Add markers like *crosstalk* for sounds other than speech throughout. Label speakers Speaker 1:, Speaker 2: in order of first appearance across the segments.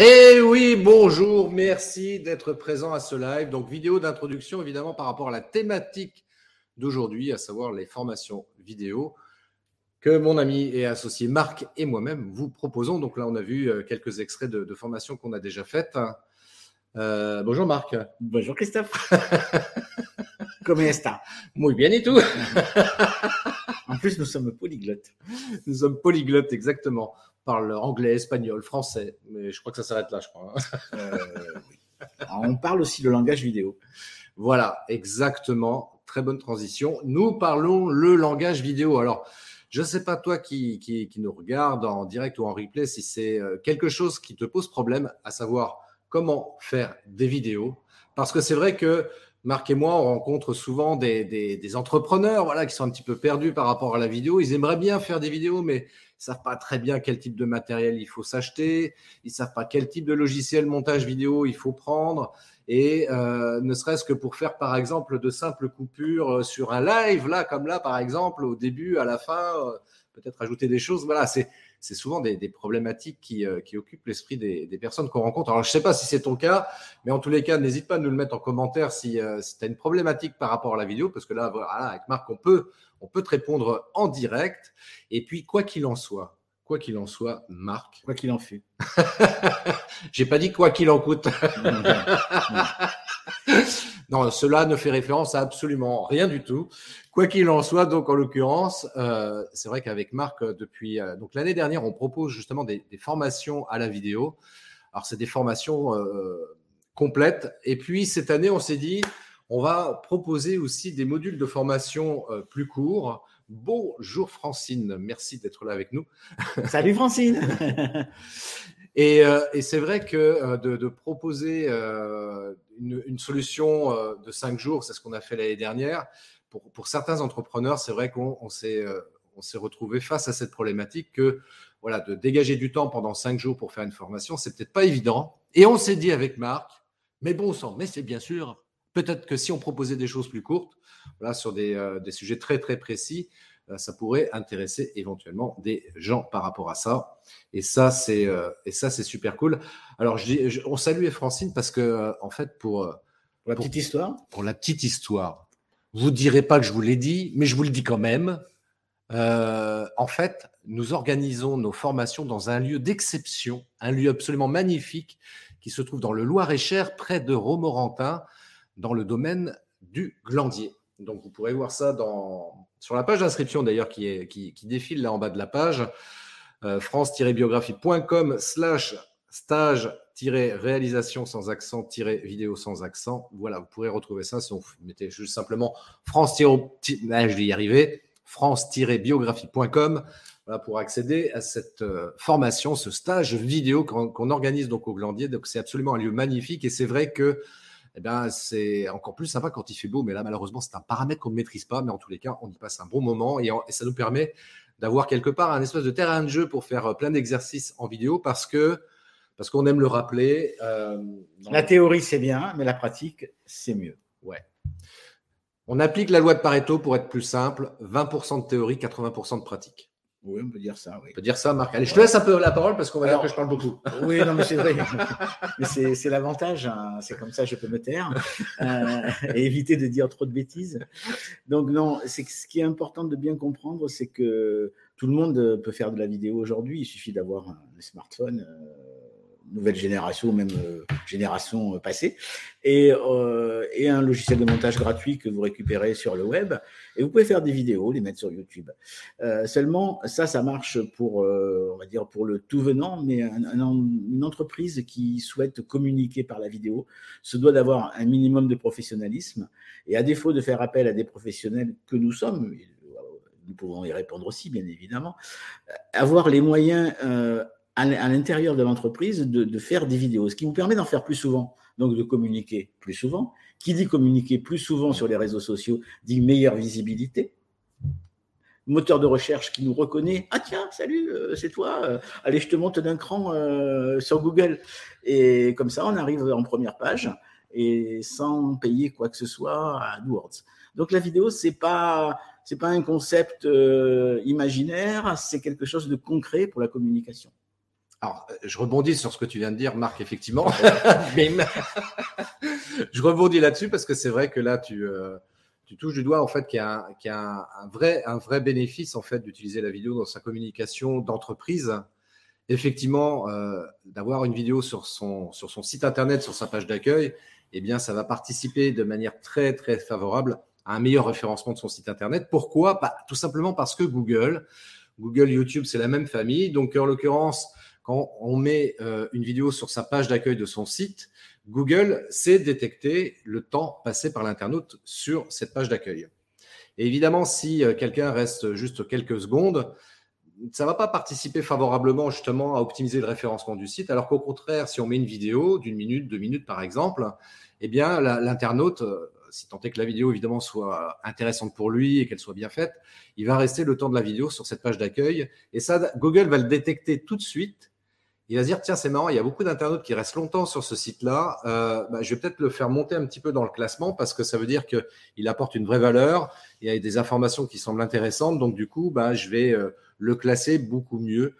Speaker 1: Eh oui, bonjour, merci d'être présent à ce live. Donc, vidéo d'introduction, évidemment, par rapport à la thématique d'aujourd'hui, à savoir les formations vidéo que mon ami et associé Marc et moi-même vous proposons. Donc là, on a vu euh, quelques extraits de, formations qu'on a déjà faites. Euh, bonjour Marc.
Speaker 2: Bonjour Christophe. *laughs* Comment est-ce
Speaker 1: Muy bien et tout?
Speaker 2: en plus, nous sommes polyglottes.
Speaker 1: Nous sommes polyglottes, exactement parle anglais, espagnol, français, mais je crois que ça s'arrête là, je crois. Hein.
Speaker 2: Euh, on parle aussi le langage vidéo.
Speaker 1: Voilà, exactement. Très bonne transition. Nous parlons le langage vidéo. Alors, je ne sais pas toi qui, qui, nous regarde en direct ou en replay si c'est euh, quelque chose qui te pose problème, à savoir comment faire des vidéos. Parce que c'est vrai que Marc et moi, on rencontre souvent des, des, des, entrepreneurs voilà, qui sont un petit peu perdus par rapport à la vidéo. Ils aimeraient bien faire des vidéos, mais savent pas très bien quel type de matériel il faut s'acheter, ils savent pas quel type de logiciel montage vidéo il faut prendre. Et euh, ne serait-ce que pour faire, par exemple, de simples coupures euh, sur un live, là, comme là, par exemple, au début, à la fin, euh, peut-être ajouter des choses. Voilà, c'est c'est souvent des, problématiques qui, euh, qui occupent l'esprit des, personnes qu'on rencontre. Alors, je ne sais pas si c'est ton cas, mais en tous les cas, n'hésite pas à nous le mettre en commentaire si, euh, si tu as une problématique par rapport à la vidéo, parce que là, voilà, avec Marc, on peut, on peut te répondre en direct. Et puis, quoi qu'il en soit, quoi qu'il en soit, Marc.
Speaker 2: Quoi qu'il en fût. *laughs*
Speaker 1: J'ai pas dit quoi qu'il en coûte. non, cela ne fait référence à absolument rien du tout. Quoi qu'il en soit, donc en l'occurrence, euh, c'est vrai qu'avec Marc, euh, depuis euh, donc l'année dernière, on propose justement des, formations à la vidéo. Alors c'est des formations complètes. Et puis cette année, on s'est dit, on va proposer aussi des modules de formation plus courts. Bonjour Francine, merci d'être là avec nous.
Speaker 2: Salut Francine. *laughs*
Speaker 1: Euh, et, c'est vrai que euh, de, proposer euh, une, solution de cinq jours, c'est ce qu'on a fait l'année dernière. Pour, certains entrepreneurs, c'est vrai qu'on s'est retrouvé face à cette problématique que voilà, de dégager du temps pendant cinq jours pour faire une formation, c'est peut-être pas évident. Et on s'est dit avec Marc, mais bon sang, mais c'est bien sûr, peut-être que si on proposait des choses plus courtes, voilà, sur des, des sujets très très précis, ça pourrait intéresser éventuellement des gens par rapport à ça. Et ça, c'est euh, et ça, c'est super cool. Alors, je, on salue Francine parce que euh, en fait, pour,
Speaker 2: la petite histoire,
Speaker 1: pour la petite histoire, vous direz pas que je vous l'ai dit, mais je vous le dis quand même. en fait, nous organisons nos formations dans un lieu d'exception, un lieu absolument magnifique qui se trouve dans le Loir-et-Cher, près de Romorantin, dans le domaine du Glandier. Donc, vous pourrez voir ça dans, sur la page d'inscription d'ailleurs qui, qui, défile là en bas de la page. Euh, france-biographie.com slash stage-réalisation sans accent-vidéo sans accent. Voilà, vous pourrez retrouver ça si vous mettez juste simplement France- ah, je vais y arriver, france-biographie.com pour accéder à cette euh, formation, ce stage vidéo qu'on organise donc au Glandier. Donc c'est absolument un lieu magnifique et c'est vrai que eh bien, c'est encore plus sympa quand il fait beau. Mais là, malheureusement, c'est un paramètre qu'on ne maîtrise pas. Mais en tous les cas, on y passe un bon moment et, ça nous permet d'avoir quelque part un espèce de terrain de jeu pour faire euh, plein d'exercices en vidéo parce que parce qu'on aime le rappeler.
Speaker 2: Euh, la théorie, c'est bien, mais la pratique, c'est mieux.
Speaker 1: Ouais. On applique la loi de Pareto pour être plus simple 20% de théorie, 80% de pratique.
Speaker 2: Oui, on peut dire ça. Oui.
Speaker 1: On peut dire ça, Marc. Allez, je te laisse un peu la parole parce qu'on va dire que je parle beaucoup. *laughs*
Speaker 2: Oui, non, mais c'est vrai. *laughs* mais c'est l'avantage. Hein. C'est comme ça, je peux me taire euh, et éviter de dire trop de bêtises. Donc, non, c'est ce qui est important de bien comprendre, c'est que tout le monde peut faire de la vidéo aujourd'hui. Il suffit d'avoir un smartphone. Euh, nouvelle génération même euh, génération passée, et, euh, et, un logiciel de montage gratuit que vous récupérez sur le web, et vous pouvez faire des vidéos, les mettre sur YouTube. Euh, seulement, ça, ça marche pour, on va dire, pour le tout venant, mais une entreprise qui souhaite communiquer par la vidéo se doit d'avoir un minimum de professionnalisme, et à défaut de faire appel à des professionnels que nous sommes, nous pouvons y répondre aussi, bien évidemment, avoir les moyens à l'intérieur de l'entreprise de, faire des vidéos, ce qui vous permet d'en faire plus souvent, donc de communiquer plus souvent. Qui dit communiquer plus souvent sur les réseaux sociaux dit meilleure visibilité. Moteur de recherche qui nous reconnaît, ah tiens, salut, euh, c'est toi, euh, allez, je te monte d'un cran euh, sur Google. Et comme ça, on arrive en première page et sans payer quoi que ce soit à AdWords. Donc la vidéo, c'est pas c'est pas un concept imaginaire, c'est quelque chose de concret pour la communication.
Speaker 1: Alors, je rebondis sur ce que tu viens de dire, Marc, effectivement. *laughs* *laughs* *laughs* je rebondis là-dessus parce que c'est vrai que là, tu, euh, tu touches du doigt en fait qu'il y a, un, un, vrai, un vrai bénéfice en fait d'utiliser la vidéo dans sa communication d'entreprise. Effectivement, euh, d'avoir une vidéo sur son, sur son site internet, sur sa page d'accueil, eh bien, ça va participer de manière très très favorable à un meilleur référencement de son site internet. Pourquoi? Bah, Tout simplement parce que Google, Google, YouTube, c'est la même famille. Donc, en l'occurrence, quand on met euh, une vidéo sur sa page d'accueil de son site, Google sait détecter le temps passé par l'internaute sur cette page d'accueil. Et évidemment, si euh, quelqu'un reste juste quelques secondes, ça ne va pas participer favorablement justement à optimiser le référencement du site, alors qu'au contraire, si on met une vidéo d'une minute, deux minutes par exemple, eh bien l'internaute, euh, si tant est que la vidéo évidemment soit intéressante pour lui et qu'elle soit bien faite, il va rester le temps de la vidéo sur cette page d'accueil. Et ça, Google va le détecter tout de suite il va se dire tiens c'est marrant il y a beaucoup d'internautes qui restent longtemps sur ce site là euh, bah, je vais peut-être le faire monter un petit peu dans le classement parce que ça veut dire qu'il apporte une vraie valeur il y a des informations qui semblent intéressantes. Donc du coup bah, je vais euh, le classer beaucoup mieux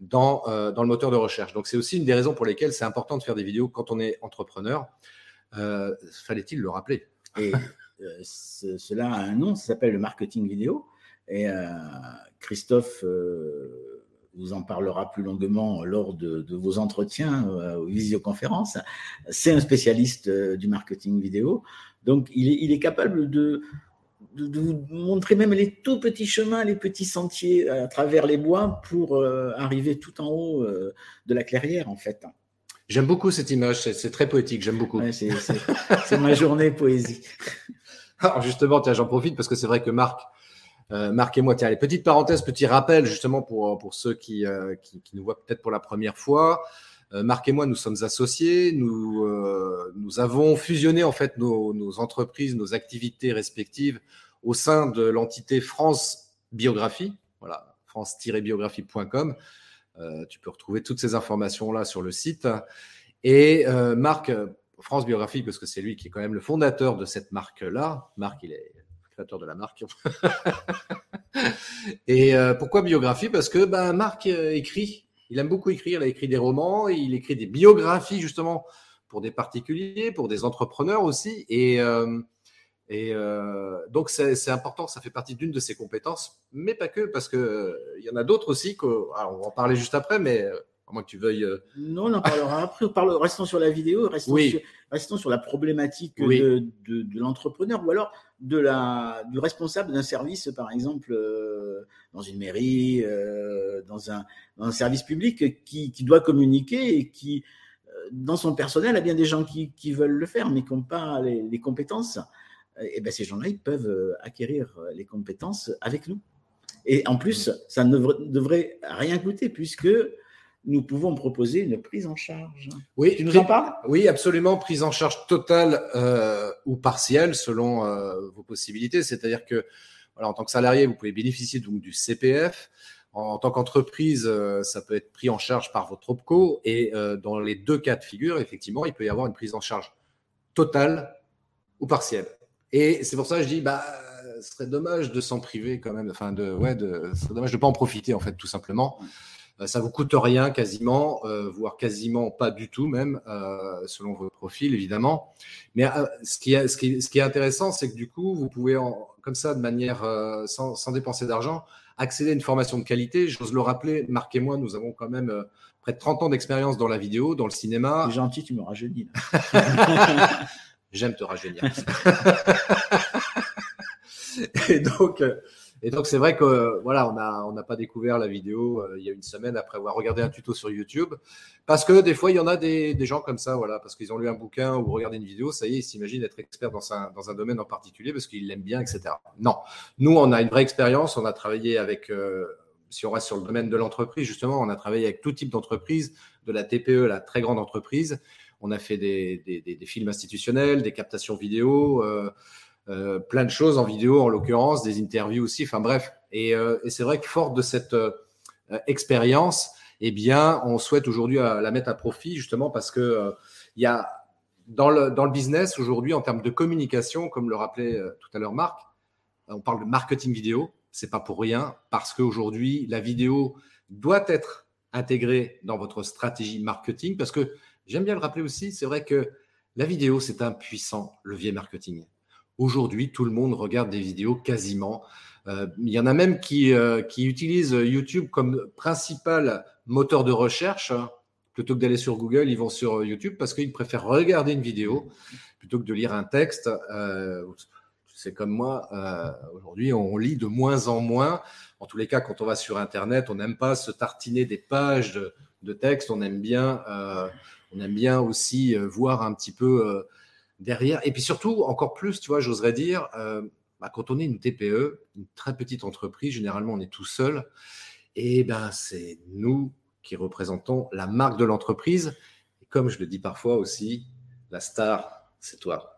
Speaker 1: dans, euh, dans le moteur de recherche. Donc c'est aussi une des raisons pour lesquelles c'est important de faire des vidéos quand on est entrepreneur. Fallait-il le rappeler?
Speaker 2: Et cela a un nom ça s'appelle le marketing vidéo. Et Christophe vous en parlera plus longuement lors de, vos entretiens euh, visioconférences. C'est un spécialiste euh, du marketing vidéo. Donc, il est, capable de, vous montrer même les tout petits chemins, les petits sentiers à travers les bois pour euh, arriver tout en haut de la clairière, en fait.
Speaker 1: J'aime beaucoup cette image, c'est très poétique, j'aime beaucoup.
Speaker 2: c'est ma journée poésie. *laughs*
Speaker 1: Alors justement, j'en profite parce que c'est vrai que Marc, euh, marquez-moi, tiens, les petites parenthèses, petit rappel justement pour, pour ceux qui, euh, qui, qui, nous voient peut-être pour la première fois. Euh, marquez-moi, nous sommes associés, nous, euh, nous avons fusionné en fait nos, nos, entreprises, nos activités respectives au sein de l'entité France Biographie, voilà, france-biographie.com. tu peux retrouver toutes ces informations là sur le site. Et Marc, France Biographie, parce que c'est lui qui est quand même le fondateur de cette marque-là. Marc, il est de la marque. *laughs* et euh, pourquoi biographie? Parce que ben, Marc euh, écrit, il aime beaucoup écrire, il a écrit des romans, il écrit des biographies justement pour des particuliers, pour des entrepreneurs aussi. Et, euh, donc c'est important, ça fait partie d'une de ses compétences, mais pas que, parce qu'il il y en a d'autres aussi, que, on va en parler juste après, mais à moins que tu veuilles.
Speaker 2: Non, on en parlera après. Restons sur la vidéo, restons, sur, restons sur la problématique de, de, de l'entrepreneur, ou alors de la, du responsable d'un service, par exemple, euh, dans une mairie, euh, dans, un, dans, un, service public, qui, qui, doit communiquer et qui, euh, dans son personnel, a bien des gens qui, qui veulent le faire, mais qui n'ont pas les, les, compétences. Et bien, ces gens-là, ils peuvent acquérir les compétences avec nous. Et en plus, ça ne devrait rien coûter, puisque nous pouvons proposer une prise en charge.
Speaker 1: Oui, tu nous en parles? Oui, absolument, prise en charge totale euh, ou partielle selon euh, vos possibilités. C'est-à-dire que, voilà, en tant que salarié, vous pouvez bénéficier donc du CPF. En, tant qu'entreprise, euh, ça peut être pris en charge par votre OPCO. Et dans les deux cas de figure, effectivement, il peut y avoir une prise en charge totale ou partielle. Et c'est pour ça que je dis, bah, ce serait dommage de s'en priver quand même. Enfin, de, ouais, de, ce serait dommage de ne pas en profiter, en fait, tout simplement. Euh, ça vous coûte rien quasiment, euh, voire quasiment pas du tout même, euh, selon votre profil évidemment. Mais ce qui, est, ce, qui ce, qui est, intéressant, c'est que du coup, vous pouvez en, comme ça, de manière sans, sans, dépenser d'argent, accéder à une formation de qualité. J'ose le rappeler, Marc et moi, nous avons quand même près de 30 ans d'expérience dans la vidéo, dans le cinéma.
Speaker 2: C'est gentil, tu me rajeunis. *laughs*
Speaker 1: J'aime te rajeunir. *laughs* et donc, et donc, c'est vrai que voilà, on n'a on pas découvert la vidéo euh, il y a une semaine après avoir regardé un tuto sur YouTube. Parce que des fois, il y en a des, des gens comme ça, voilà, parce qu'ils ont lu un bouquin ou regardé une vidéo, ça y est, ils s'imaginent être experts dans un, dans un domaine en particulier parce qu'ils l'aiment bien, etc. Non. Nous, on a une vraie expérience. On a travaillé avec euh, si on reste sur le domaine de l'entreprise, justement, on a travaillé avec tout type d'entreprise, de la TPE, la très grande entreprise. On a fait des, des, films institutionnels, des captations vidéo, euh, euh, plein de choses en vidéo, en l'occurrence, des interviews aussi. Enfin bref. Et, euh, c'est vrai que fort de cette expérience, eh bien, on souhaite aujourd'hui la mettre à profit, justement, parce que y a dans le, dans le business aujourd'hui, en termes de communication, comme le rappelait tout à l'heure Marc, on parle de marketing vidéo c'est pas pour rien, parce qu'aujourd'hui, la vidéo doit être intégrée dans votre stratégie marketing, parce que j'aime bien le rappeler aussi, c'est vrai que la vidéo, c'est un puissant levier marketing. Aujourd'hui, tout le monde regarde des vidéos quasiment. Euh, il y en a même qui, euh, qui utilisent YouTube comme principal moteur de recherche. Plutôt que d'aller sur Google, ils vont sur YouTube parce qu'ils préfèrent regarder une vidéo plutôt que de lire un texte. Euh, c'est comme moi, euh, aujourd'hui, on lit de moins en moins. En tous les cas, quand on va sur Internet, on n'aime pas se tartiner des pages de, texte. On aime bien, on aime bien aussi voir un petit peu derrière. Et puis surtout, encore plus, tu vois, j'oserais dire, bah, quand on est une TPE, une très petite entreprise, généralement, on est tout seul. Et ben, c'est nous qui représentons la marque de l'entreprise. Et comme je le dis parfois aussi, la star, c'est toi.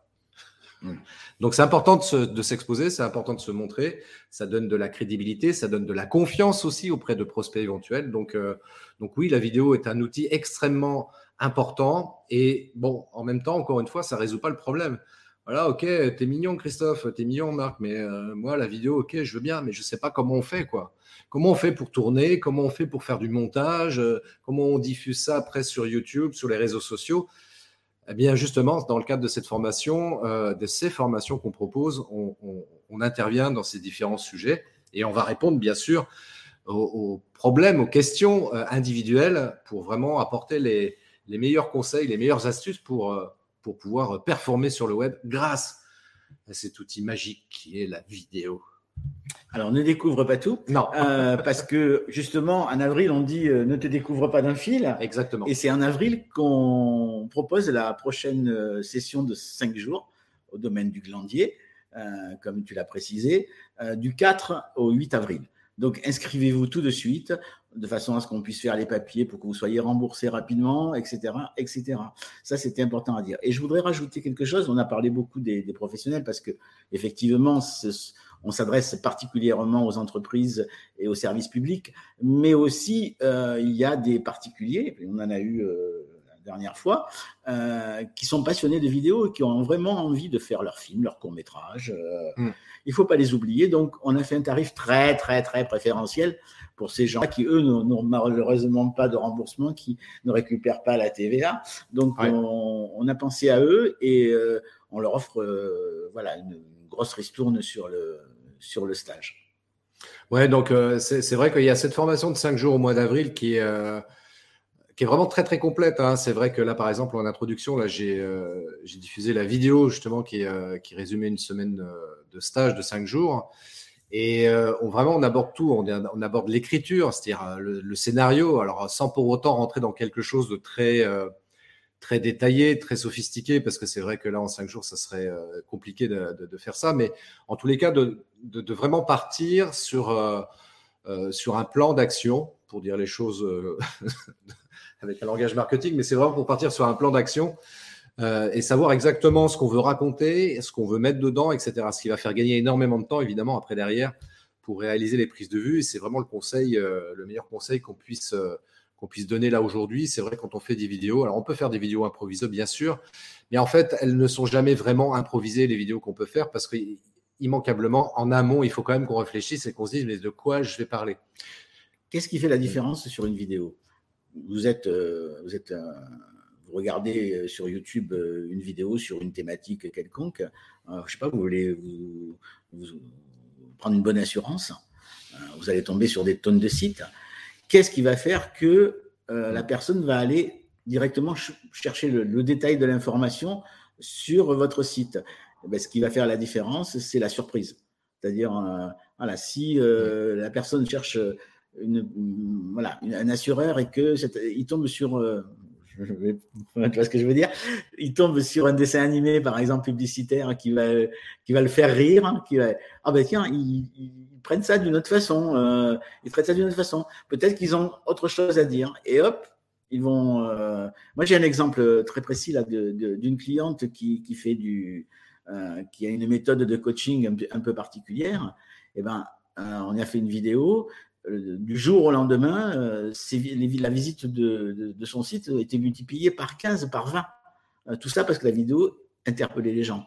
Speaker 1: Donc c'est important de s'exposer, c'est important de se montrer, ça donne de la crédibilité, ça donne de la confiance aussi auprès de prospects éventuels. Donc, euh, donc oui, la vidéo est un outil extrêmement important et bon, en même temps, encore une fois, ça résout pas le problème. Voilà, ok, t'es mignon Christophe, t'es mignon Marc, mais euh, moi la vidéo, ok, je veux bien, mais je sais pas comment on fait quoi. Comment on fait pour tourner, comment on fait pour faire du montage, euh, comment on diffuse ça après sur YouTube, sur les réseaux sociaux? Eh bien, justement, dans le cadre de cette formation, euh, de ces formations qu'on propose, on, intervient dans ces différents sujets et on va répondre, bien sûr, aux, problèmes, aux questions euh, individuelles pour vraiment apporter les, meilleurs conseils, les meilleures astuces euh, pour pouvoir performer sur le web grâce à cet outil magique qui est la vidéo.
Speaker 2: Alors, ne découvre pas tout.
Speaker 1: Non.
Speaker 2: Euh, parce que justement, en avril, on dit euh, ne te découvre pas d'un fil.
Speaker 1: Exactement.
Speaker 2: Et c'est en avril qu'on propose la prochaine euh, session de cinq jours au domaine du glandier, comme tu l'as précisé, du 4 au 8 avril. Donc, inscrivez-vous tout de suite de façon à ce qu'on puisse faire les papiers pour que vous soyez remboursé rapidement, etc., etc. Ça, c'était important à dire. Et je voudrais rajouter quelque chose. On a parlé beaucoup des, des professionnels parce que effectivement, ce, on s'adresse particulièrement aux entreprises et aux services publics, mais aussi euh, il y a des particuliers, on en a eu euh, la dernière fois, euh, qui sont passionnés de vidéos et qui ont vraiment envie de faire leur film, leur court métrage. Mm. Il ne faut pas les oublier. Donc, on a fait un tarif très, très, très préférentiel pour ces gens qui, eux, n'ont malheureusement pas de remboursement, qui ne récupèrent pas la TVA. Donc, on, a pensé à eux et on leur offre voilà, une, grosse ristourne sur le, sur le stage.
Speaker 1: Ouais, donc euh, c'est vrai qu'il y a cette formation de 5 jours au mois d'avril qui euh, qui est vraiment très très complète. Hein. C'est vrai que là, par exemple, en introduction, là, j'ai euh, diffusé la vidéo justement qui, qui résumait une semaine de stage de 5 jours. Et on, vraiment, on aborde tout. On, on aborde l'écriture, c'est-à-dire le, le, scénario, alors sans pour autant rentrer dans quelque chose de très très détaillé, très sophistiqué, parce que c'est vrai que là, en cinq jours, ça serait euh, compliqué de, faire ça. Mais en tous les cas, de, de vraiment partir sur, euh, euh, sur un plan d'action, pour dire les choses *laughs* avec un langage marketing, mais c'est vraiment pour partir sur un plan d'action et savoir exactement ce qu'on veut raconter, ce qu'on veut mettre dedans, etc. Ce qui va faire gagner énormément de temps, évidemment, après derrière, pour réaliser les prises de vue. Et c'est vraiment le conseil, le meilleur conseil qu'on puisse qu'on puisse donner là aujourd'hui. C'est vrai quand on fait des vidéos, alors on peut faire des vidéos improvisées bien sûr, mais en fait elles ne sont jamais vraiment improvisées les vidéos qu'on peut faire parce que immanquablement en amont il faut quand même qu'on réfléchisse et qu'on se dise mais de quoi je vais parler?
Speaker 2: Qu'est-ce qui fait la différence sur une vidéo? Vous êtes, euh, vous êtes, vous regardez euh, sur YouTube euh, une vidéo sur une thématique quelconque. je sais pas, vous voulez vous, prendre une bonne assurance? Vous allez tomber sur des tonnes de sites qu'est-ce qui va faire que euh, la personne va aller directement chercher le, détail de l'information sur votre site. Eh ben, Ce qui va faire la différence, c'est la surprise. C'est-à-dire, euh, voilà, si euh, la personne cherche une, voilà, un assureur et que il tombe sur, je tu vois ce que je veux dire Il tombe sur un dessin animé, par exemple, publicitaire, qui va, qui va le faire rire, hein, qui va, ah ben tiens, ils, prennent ça d'une autre façon, euh, ils traitent ça d'une autre façon. Peut-être qu'ils ont autre chose à dire. Et hop, ils vont. Euh, moi, j'ai un exemple très précis là d'une cliente qui, qui fait du, euh, qui a une méthode de coaching un, peu particulière. Et eh ben, on y a fait une vidéo. Du jour au lendemain, la visite de, son site a été multipliée par 15, par 20. tout ça parce que la vidéo interpellait les gens.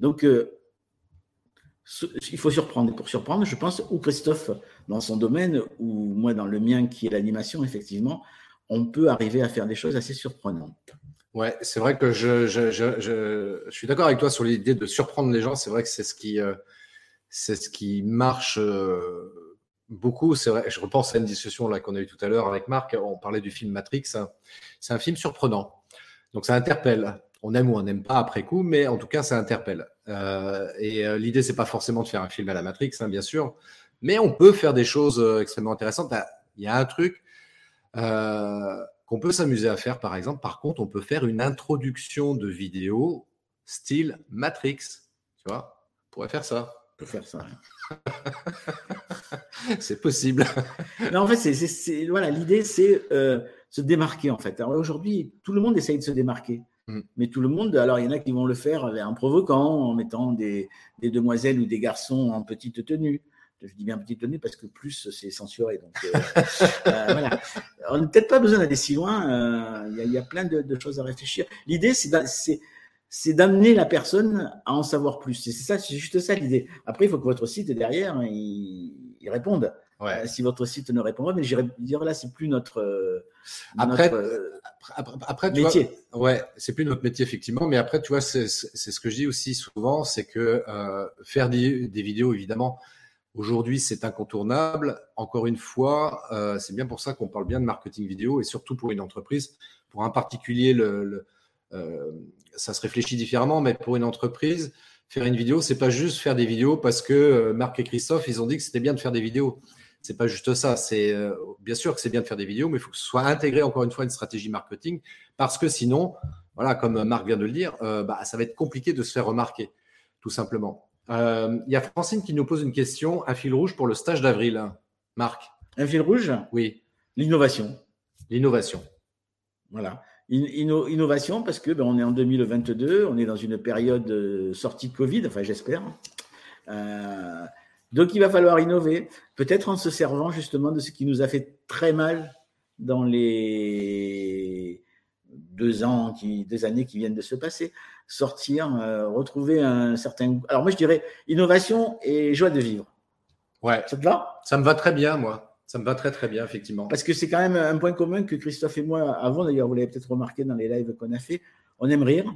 Speaker 2: Donc, il faut surprendre. Et pour surprendre, je pense, ou Christophe dans son domaine, ou moi dans le mien qui est l'animation, effectivement, on peut arriver à faire des choses assez surprenantes.
Speaker 1: Ouais, c'est vrai que je, suis d'accord avec toi sur l'idée de surprendre les gens. C'est vrai que c'est ce qui, euh, ce qui marche euh, beaucoup. C'est vrai. Je repense à une discussion là qu'on a eue tout à l'heure avec Marc. On parlait du film Matrix. C'est un film surprenant. Donc ça interpelle on aime ou on n'aime pas après coup, mais en tout cas, ça interpelle. Euh, et euh, l'idée, c'est pas forcément de faire un film à la Matrix, hein, bien sûr, mais on peut faire des choses euh, extrêmement intéressantes. Ah, il y a un truc qu'on peut s'amuser à faire, par exemple. Par contre, on peut faire une introduction de vidéo style Matrix. Tu vois, on pourrait faire ça.
Speaker 2: On peut faire ça. *laughs* *laughs*
Speaker 1: c'est possible. *laughs*
Speaker 2: non, en fait, c'est, voilà, l'idée, c'est se démarquer, en fait. aujourd'hui, tout le monde essaye de se démarquer. Mm. Mais tout le monde, alors il y en a qui vont le faire en provoquant, en mettant des, demoiselles ou des garçons en petite tenue. Je dis bien petite tenue parce que plus c'est censuré. Donc euh, *laughs* euh, voilà. On n'a peut-être pas besoin d'aller si loin. Euh, il y, a plein de, choses à réfléchir. L'idée, c'est d'amener la personne à en savoir plus. C'est ça, c'est juste ça l'idée. Après, il faut que votre site derrière il, il réponde. Ouais. si votre site ne répond pas, mais j'irais dire là, c'est plus notre,
Speaker 1: après, après, métier. ouais, c'est plus notre métier effectivement, mais après, tu vois, c'est ce que je dis aussi souvent, c'est que euh, faire des, vidéos, évidemment, aujourd'hui, c'est incontournable. Encore une fois, euh, c'est bien pour ça qu'on parle bien de marketing vidéo et surtout pour une entreprise. Pour un particulier, le, euh, ça se réfléchit différemment, mais pour une entreprise, faire une vidéo, c'est pas juste faire des vidéos parce que Marc et Christophe, ils ont dit que c'était bien de faire des vidéos c'est pas juste ça. C'est euh, bien sûr que c'est bien de faire des vidéos, mais il faut que ce soit intégré encore une fois une stratégie marketing, parce que sinon, voilà, comme Marc vient de le dire, euh, bah, ça va être compliqué de se faire remarquer, tout simplement. Euh, il y a Francine qui nous pose une question. Un fil rouge pour le stage d'avril, Marc.
Speaker 2: Un fil rouge?
Speaker 1: Oui.
Speaker 2: L'innovation.
Speaker 1: L'innovation.
Speaker 2: Voilà. Innovation parce que ben, on est en 2022, on est dans une période sortie de Covid, enfin j'espère. Donc il va falloir innover, peut-être en se servant justement de ce qui nous a fait très mal dans les deux ans, qui, deux années qui viennent de se passer, sortir, euh, retrouver un certain. Alors moi je dirais innovation et joie de vivre.
Speaker 1: Ouais.
Speaker 2: Ça te va?
Speaker 1: Ça me va très bien, moi. Ça me va très très bien, effectivement.
Speaker 2: Parce que c'est quand même un point commun que Christophe et moi avons, d'ailleurs, vous l'avez peut-être remarqué dans les lives qu'on a fait. On aime rire,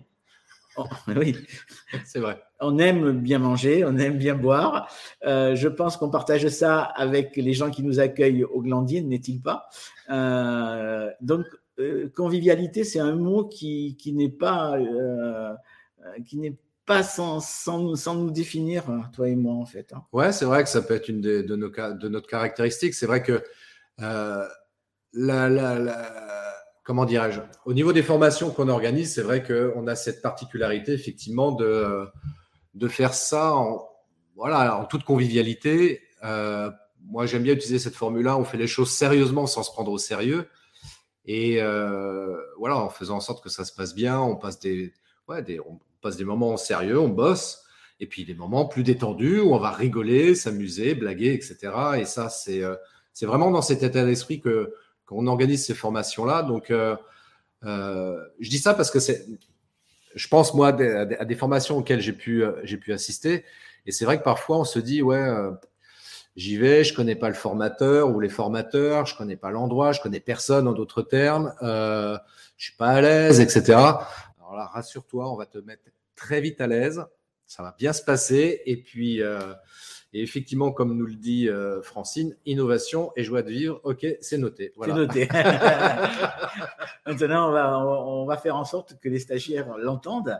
Speaker 2: Oh, oui, *laughs*
Speaker 1: c'est vrai.
Speaker 2: On aime bien manger, on aime bien boire. Euh, je pense qu'on partage ça avec les gens qui nous accueillent au Glandier, n'est-il pas? Euh, Donc, euh, convivialité, c'est un mot qui, n'est pas, qui n'est pas sans, sans, nous définir, toi et moi, en fait. Hein.
Speaker 1: Ouais, c'est vrai que ça peut être une de, nos, de notre caractéristique. C'est vrai que la, la, la comment dirais-je? Au niveau des formations qu'on organise, c'est vrai qu'on a cette particularité, effectivement, de, de faire ça en, voilà, en toute convivialité. Euh, moi, j'aime bien utiliser cette formule-là. On fait les choses sérieusement sans se prendre au sérieux. Et euh, voilà, en faisant en sorte que ça se passe bien, on passe des, ouais, des, passe des moments sérieux, on bosse, et puis des moments plus détendus où on va rigoler, s'amuser, blaguer, etc. Et ça, c'est euh, c'est vraiment dans cet état d'esprit que on organise ces formations-là. Donc, euh, euh, je dis ça parce que c'est, je pense moi à des, formations auxquelles j'ai pu, j'ai assister. Et c'est vrai que parfois on se dit, ouais, j'y vais, je connais pas le formateur ou les formateurs, je connais pas l'endroit, je connais personne en d'autres termes, je suis pas à l'aise, etc. Alors là, rassure-toi, on va te mettre très vite à l'aise, ça va bien se passer. Et puis, et effectivement, comme nous le dit euh, Francine, innovation et joie de vivre, ok, c'est noté.
Speaker 2: C'est noté. *laughs* *laughs* Maintenant, on va, on va, faire en sorte que les stagiaires l'entendent,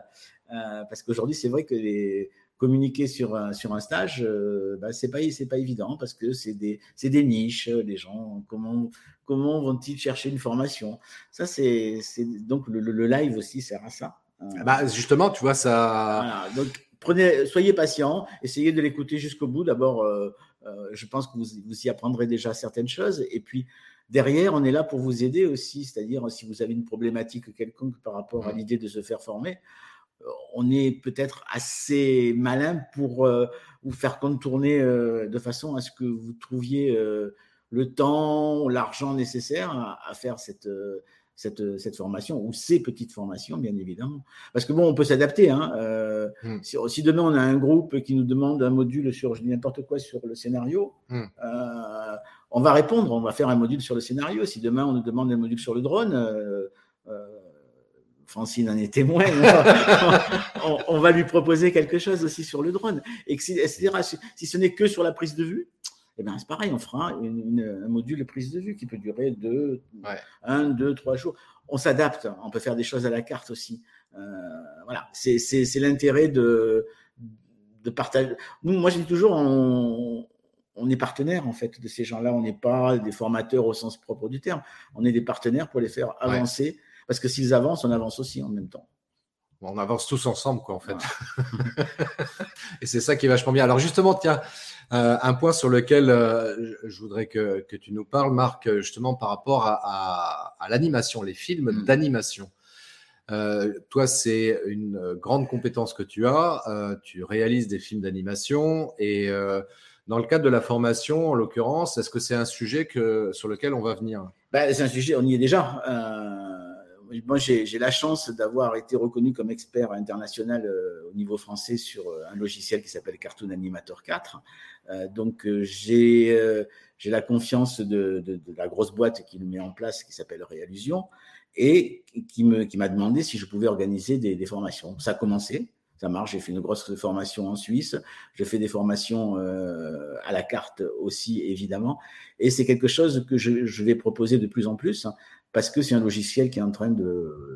Speaker 2: euh, parce qu'aujourd'hui, c'est vrai que les, communiquer sur un, sur un stage, euh, bah, c'est pas c'est pas évident parce que c'est des c'est des niches. Les gens comment comment vont-ils chercher une formation? Ça c'est donc le, live aussi sert à ça.
Speaker 1: Bah, justement, tu vois ça.
Speaker 2: donc prenez, soyez patient, essayez de l'écouter jusqu'au bout. D'abord, euh, euh, je pense que vous, vous y apprendrez déjà certaines choses, et puis derrière, on est là pour vous aider aussi, c'est-à-dire si vous avez une problématique quelconque par rapport à mmh. l'idée de se faire former, euh, on est peut-être assez malin pour euh, vous faire contourner euh, de façon à ce que vous trouviez le temps, l'argent nécessaire à, faire cette, cette, cette, formation ou ces petites formations, bien évidemment. Parce que bon, on peut s'adapter. Hein, mmh. si, demain on a un groupe qui nous demande un module sur n'importe quoi sur le scénario, mmh on va répondre, on va faire un module sur le scénario. Si demain on nous demande un module sur le drone, euh, euh, Francine en est témoin, on, va lui proposer quelque chose aussi sur le drone. Et si, si ce n'est que sur la prise de vue, eh ben, c'est pareil, on fera un module de prise de vue qui peut durer deux, un, deux, trois jours. On s'adapte, on peut faire des choses à la carte aussi. Euh, voilà, c'est l'intérêt de, de partager. Nous, moi, je dis toujours, on, on est partenaire en fait de ces gens-là. On n'est pas des formateurs au sens propre du terme. On est des partenaires pour les faire avancer. Parce que s'ils avancent, on avance aussi en même temps.
Speaker 1: On avance tous ensemble, quoi, en fait. *laughs* et c'est ça qui est vachement bien. Alors, justement, tiens, euh, un point sur lequel euh, je voudrais que, tu nous parles, Marc, justement, par rapport à, l'animation, les films mm. d'animation. Euh, toi, c'est une grande compétence que tu as. tu réalises des films d'animation et dans le cadre de la formation, en l'occurrence, est-ce que c'est un sujet que, sur lequel on va venir?
Speaker 2: Ben, C'est un sujet, on y est déjà. Euh, moi, j'ai la chance d'avoir été reconnu comme expert international euh, au niveau français sur euh, un logiciel qui s'appelle Cartoon Animator 4. donc, j'ai la confiance de, la grosse boîte qui le met en place, qui s'appelle Réallusion, et qui m'a demandé si je pouvais organiser des, formations. Ça a commencé ça marche. J'ai fait une grosse formation en Suisse. Je fais des formations euh, à la carte aussi, évidemment. Et c'est quelque chose que je, vais proposer de plus en plus hein, parce que c'est un logiciel qui est en train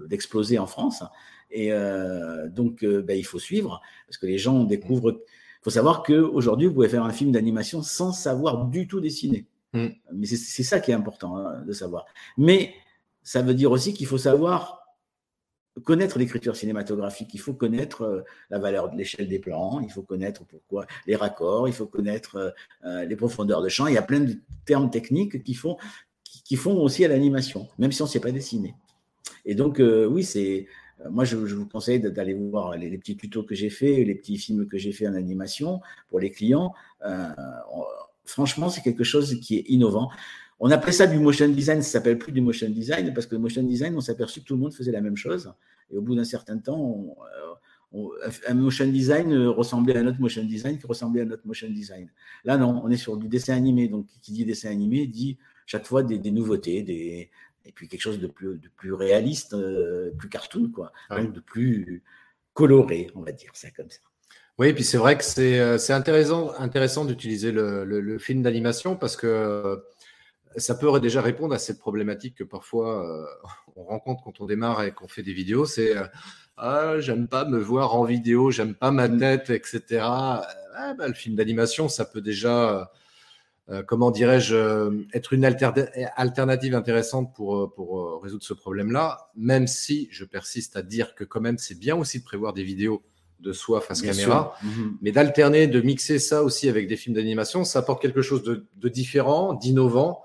Speaker 2: d'exploser en France. Et euh, donc, euh, ben, il faut suivre parce que les gens découvrent. Il faut savoir qu'aujourd'hui, vous pouvez faire un film d'animation sans savoir du tout dessiner. Mm. Mais c'est ça qui est important hein, de savoir. Mais ça veut dire aussi qu'il faut savoir connaître l'écriture cinématographique, il faut connaître euh, la valeur de l'échelle des plans, il faut connaître pourquoi les raccords, il faut connaître les profondeurs de champ. Il y a plein de termes techniques qui font, qui, font aussi à l'animation, même si on ne sait pas dessiner. Et donc, oui, c'est. Moi, je, vous conseille d'aller voir les, petits tutos que j'ai fait, les petits films que j'ai fait en animation pour les clients. franchement, c'est quelque chose qui est innovant. On appelait ça du motion design, ça s'appelle plus du motion design parce que le motion design, on s'est aperçu que tout le monde faisait la même chose. Et au bout d'un certain temps, euh, un motion design ressemblait à un autre motion design qui ressemblait à un autre motion design. Là, non, on est sur du dessin animé. Donc, qui dit dessin animé dit chaque fois des, nouveautés, des, et puis quelque chose de plus, de plus réaliste, euh, plus cartoon, quoi. de plus coloré, on va dire ça comme ça.
Speaker 1: Oui, puis c'est vrai que c'est euh, intéressant, intéressant d'utiliser le, le, film d'animation parce que ça peut déjà répondre à cette problématique que parfois euh, on rencontre quand on démarre et qu'on fait des vidéos. C'est euh, ah, j'aime pas me voir en vidéo, j'aime pas ma tête, etc. Ah, bah, le film d'animation, ça peut déjà, euh, comment dirais-je, être une alternative intéressante pour, pour résoudre ce problème-là, même si je persiste à dire que quand même c'est bien aussi de prévoir des vidéos de soi face caméra, mm-hmm. mais d'alterner, de mixer ça aussi avec des films d'animation, ça apporte quelque chose de, de différent, d'innovant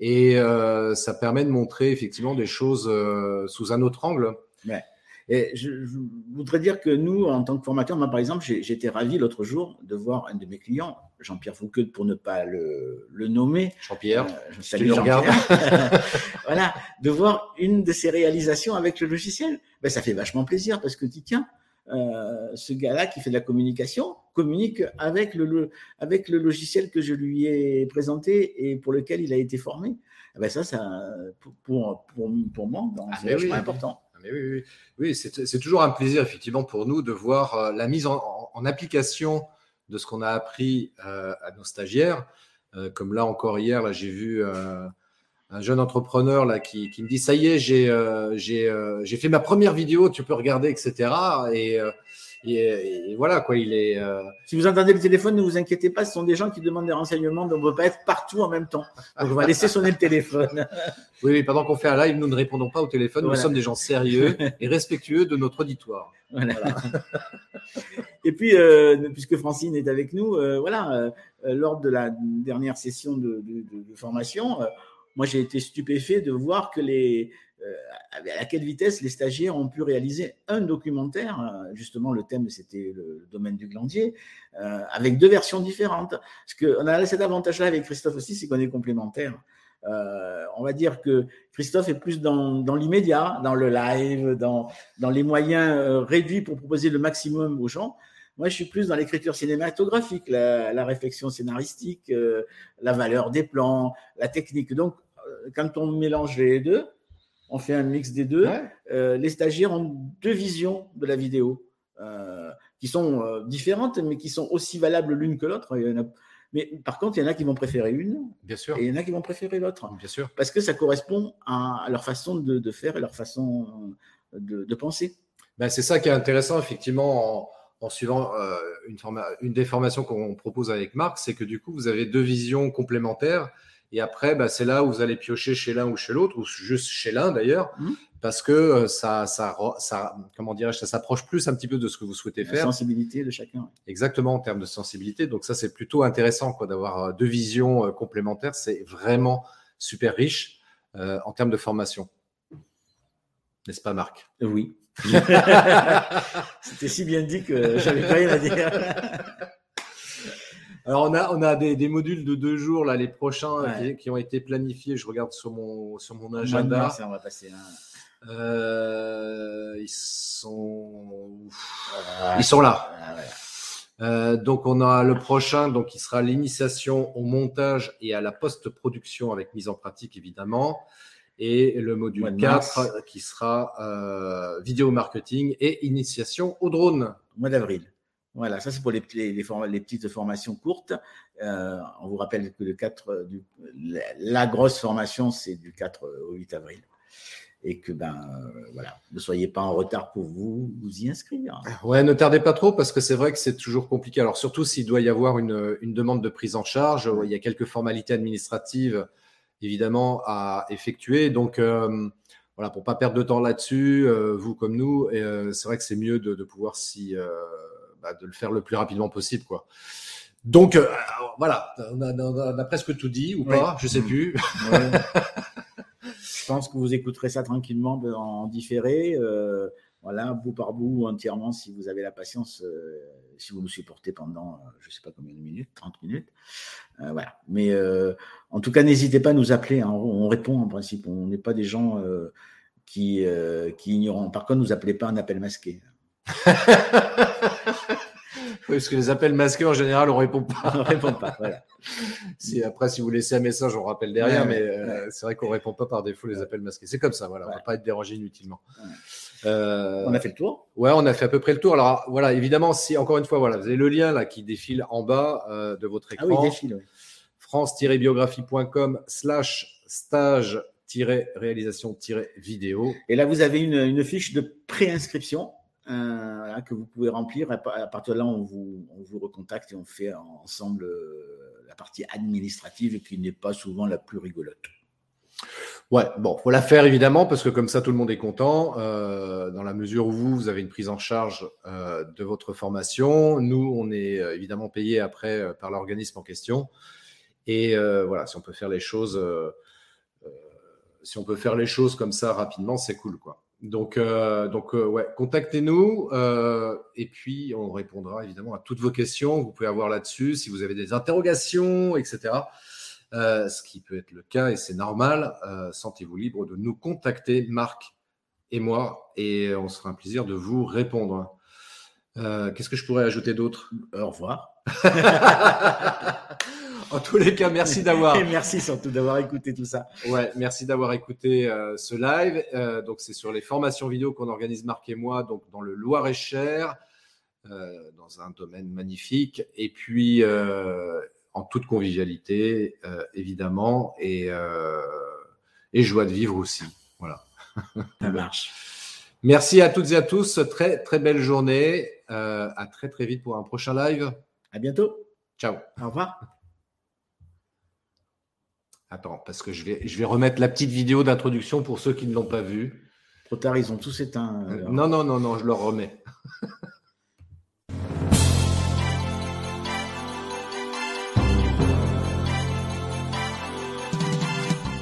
Speaker 1: et euh, ça permet de montrer effectivement des choses euh, sous un autre angle.
Speaker 2: Et je, voudrais dire que nous, en tant que formateurs, moi par exemple, été ravi l'autre jour de voir un de mes clients, Jean-Pierre Fouqueux, pour ne pas le, le nommer.
Speaker 1: Jean-Pierre,
Speaker 2: euh, je salue Jean-Pierre. *laughs* *laughs* voilà, de voir une de ses réalisations avec le logiciel. Ben, ça fait vachement plaisir parce que tu tiens, euh, ce gars-là qui fait de la communication communique avec le, avec le logiciel que je lui ai présenté et pour lequel il a été formé. Eh ben ça, ça pour, pour, pour moi, ah, c'est important.
Speaker 1: Ah, oui, c'est toujours un plaisir, effectivement, pour nous de voir euh, la mise en, application de ce qu'on a appris euh, à nos stagiaires. comme là, encore hier, j'ai vu un jeune entrepreneur là qui, qui, me dit ça y est euh, euh, j'ai fait ma première vidéo tu peux regarder etc et, et, voilà quoi, il est.
Speaker 2: Euh, si vous entendez le téléphone, ne vous inquiétez pas, ce sont des gens qui demandent des renseignements, donc on ne peut pas être partout en même temps. Donc on va laisser sonner le téléphone. *laughs*
Speaker 1: oui, oui, pendant qu'on fait un live, nous ne répondons pas au téléphone. Nous sommes des gens sérieux *laughs* et respectueux de notre auditoire. Voilà. *laughs*
Speaker 2: et puis, euh, puisque Francine est avec nous, euh, voilà, lors de la dernière session de, de formation, moi j'ai été stupéfait de voir que les euh, à quelle vitesse les stagiaires ont pu réaliser un documentaire, euh, justement le thème c'était le, domaine du glandier, euh, avec deux versions différentes. Parce qu'on a cet avantage-là avec Christophe aussi, c'est qu'on est complémentaires. on va dire que Christophe est plus dans, l'immédiat, dans le live, dans, dans les moyens réduits pour proposer le maximum aux gens. Moi, je suis plus dans l'écriture cinématographique, la, réflexion scénaristique, la valeur des plans, la technique. Donc, quand on mélange les deux, on fait un mix des deux. Euh, les stagiaires ont deux visions de la vidéo euh, qui sont euh, différentes, mais qui sont aussi valables l'une que l'autre. Mais par contre, il y en a qui vont préférer une.
Speaker 1: Bien sûr.
Speaker 2: Et il y en a qui vont préférer l'autre.
Speaker 1: Bien sûr.
Speaker 2: Parce que ça correspond à, leur façon de, faire et leur façon de, penser.
Speaker 1: Ben, c'est ça qui est intéressant, effectivement, en, suivant une, une des formations qu'on propose avec Marc, c'est que du coup, vous avez deux visions complémentaires et après, bah, c'est là où vous allez piocher chez l'un ou chez l'autre, ou juste chez l'un d'ailleurs, mmh. parce que euh, ça, ça, ça, comment dirais-je, ça s'approche plus un petit peu de ce que vous souhaitez faire.
Speaker 2: La sensibilité de chacun.
Speaker 1: Exactement, en termes de sensibilité. Donc ça, c'est plutôt intéressant quoi, d'avoir euh, deux visions euh, complémentaires. C'est vraiment super riche en termes de formation. N'est-ce pas, Marc?
Speaker 2: Oui. *laughs* C'était si bien dit que j'avais rien à dire. *laughs*
Speaker 1: Alors, on a, on a des, modules de deux jours, là, les prochains qui, ont été planifiés. Je regarde sur mon, sur mon agenda.
Speaker 2: on va passer
Speaker 1: euh, ils sont, ils sont là. Euh, donc, on a le prochain, donc qui sera l'initiation au montage et à la post-production avec mise en pratique, évidemment. Et le module 4 qui sera euh, vidéo marketing et initiation au drone.
Speaker 2: mois d'avril. Voilà, ça c'est pour les, les, petites formations courtes. Euh, on vous rappelle que le 4, du, la, grosse formation, c'est du 4 au 8 avril. Et que, ben, euh, voilà, ne soyez pas en retard pour vous, vous y inscrire.
Speaker 1: Ouais, ne tardez pas trop parce que c'est vrai que c'est toujours compliqué. Alors, surtout s'il doit y avoir une, une, demande de prise en charge, il y a quelques formalités administratives, évidemment, à effectuer. Donc, euh, voilà, pour pas perdre de temps là-dessus, vous comme nous, c'est vrai que c'est mieux de, de pouvoir s'y bah, de le faire le plus rapidement possible. Quoi. Donc, euh, voilà, on a, presque tout dit, ou pas, je sais plus. *laughs*
Speaker 2: je pense que vous écouterez ça tranquillement en différé, euh, voilà, bout par bout, entièrement, si vous avez la patience, euh, si vous nous supportez pendant, je ne sais pas combien de minutes, 30 minutes. voilà. Mais en tout cas, n'hésitez pas à nous appeler, hein. on répond en principe, on n'est pas des gens qui, qui ignorent. Par contre, ne nous appelez pas un appel masqué. *laughs*
Speaker 1: Oui, parce que les appels masqués, en général, on ne répond pas.
Speaker 2: on répond pas, voilà.
Speaker 1: Si, après, si vous laissez un message, on rappelle derrière, mais euh, c'est vrai qu'on ne répond pas par défaut les appels masqués. C'est comme ça, voilà. On ne va pas être dérangé inutilement.
Speaker 2: Euh, on a fait le tour?
Speaker 1: Ouais, on a fait à peu près le tour. Alors, voilà, évidemment, si, encore une fois, voilà, vous avez le lien là qui défile en bas euh, de votre écran.
Speaker 2: Ah oui, défile, oui.
Speaker 1: France-biographie.com slash stage réalisation-vidéo.
Speaker 2: Et là, vous avez une, une fiche de préinscription euh, que vous pouvez remplir. À partir de là, on vous, on vous recontacte et on fait ensemble euh, la partie administrative qui n'est pas souvent la plus rigolote.
Speaker 1: Ouais, bon, faut la faire évidemment parce que comme ça tout le monde est content. Euh, dans la mesure où vous, vous avez une prise en charge de votre formation, nous, on est évidemment payé après par l'organisme en question. Et voilà, si on peut faire les choses, si on peut faire les choses comme ça rapidement, c'est cool, quoi. Donc, euh, donc euh, ouais, contactez-nous euh, et puis on répondra évidemment à toutes vos questions que vous pouvez avoir là-dessus. Si vous avez des interrogations, etc., ce qui peut être le cas et c'est normal, sentez-vous libre de nous contacter, Marc et moi, et on sera un plaisir de vous répondre. Qu'est-ce que je pourrais ajouter d'autre?
Speaker 2: Au revoir. *laughs* *laughs*
Speaker 1: en tous les cas, merci d'avoir.
Speaker 2: Et merci surtout d'avoir écouté tout ça.
Speaker 1: Ouais, merci d'avoir écouté euh, ce live. Euh, donc, c'est sur les formations vidéo qu'on organise Marc et moi, donc dans le Loir-et-Cher, euh, dans un domaine magnifique. Et puis, en toute convivialité, évidemment, et, et joie de vivre aussi. Voilà. *laughs*
Speaker 2: Ça marche.
Speaker 1: Merci à toutes et à tous. Très, très belle journée. Euh, à très, très vite pour un prochain live.
Speaker 2: À bientôt.
Speaker 1: Ciao.
Speaker 2: Au revoir.
Speaker 1: Attends, parce que je vais, je vais remettre la petite vidéo d'introduction pour ceux qui ne l'ont pas vue.
Speaker 2: Trop tard, ils ont tous éteint.
Speaker 1: Euh, non, non, non, non, je leur remets. *laughs*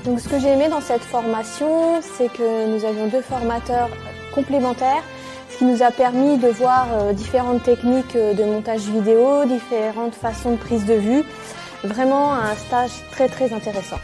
Speaker 3: Donc ce que j'ai aimé dans cette formation, c'est que nous avions deux formateurs complémentaires, ce qui nous a permis de voir euh, différentes techniques euh, de montage vidéo, différentes façons de prise de vue. Vraiment un stage très très intéressant.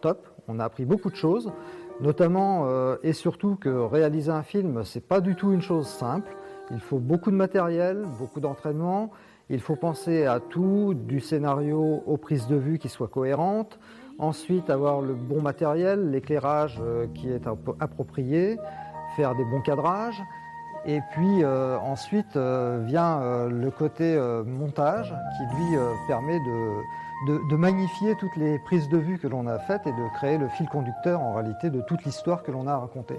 Speaker 4: Top, on a appris beaucoup de choses, notamment euh, et surtout que réaliser un film, c'est pas du tout une chose simple. Il faut beaucoup de matériel, beaucoup d'entraînement. Il faut penser à tout, du scénario aux prises de vue qui soient cohérentes. Ensuite, avoir le bon matériel, l'éclairage euh, qui est approprié, faire des bons cadrages. Et puis euh, ensuite vient le côté montage qui lui permet de, de, magnifier toutes les prises de vue que l'on a faites et de créer le fil conducteur en réalité de toute l'histoire que l'on a racontée.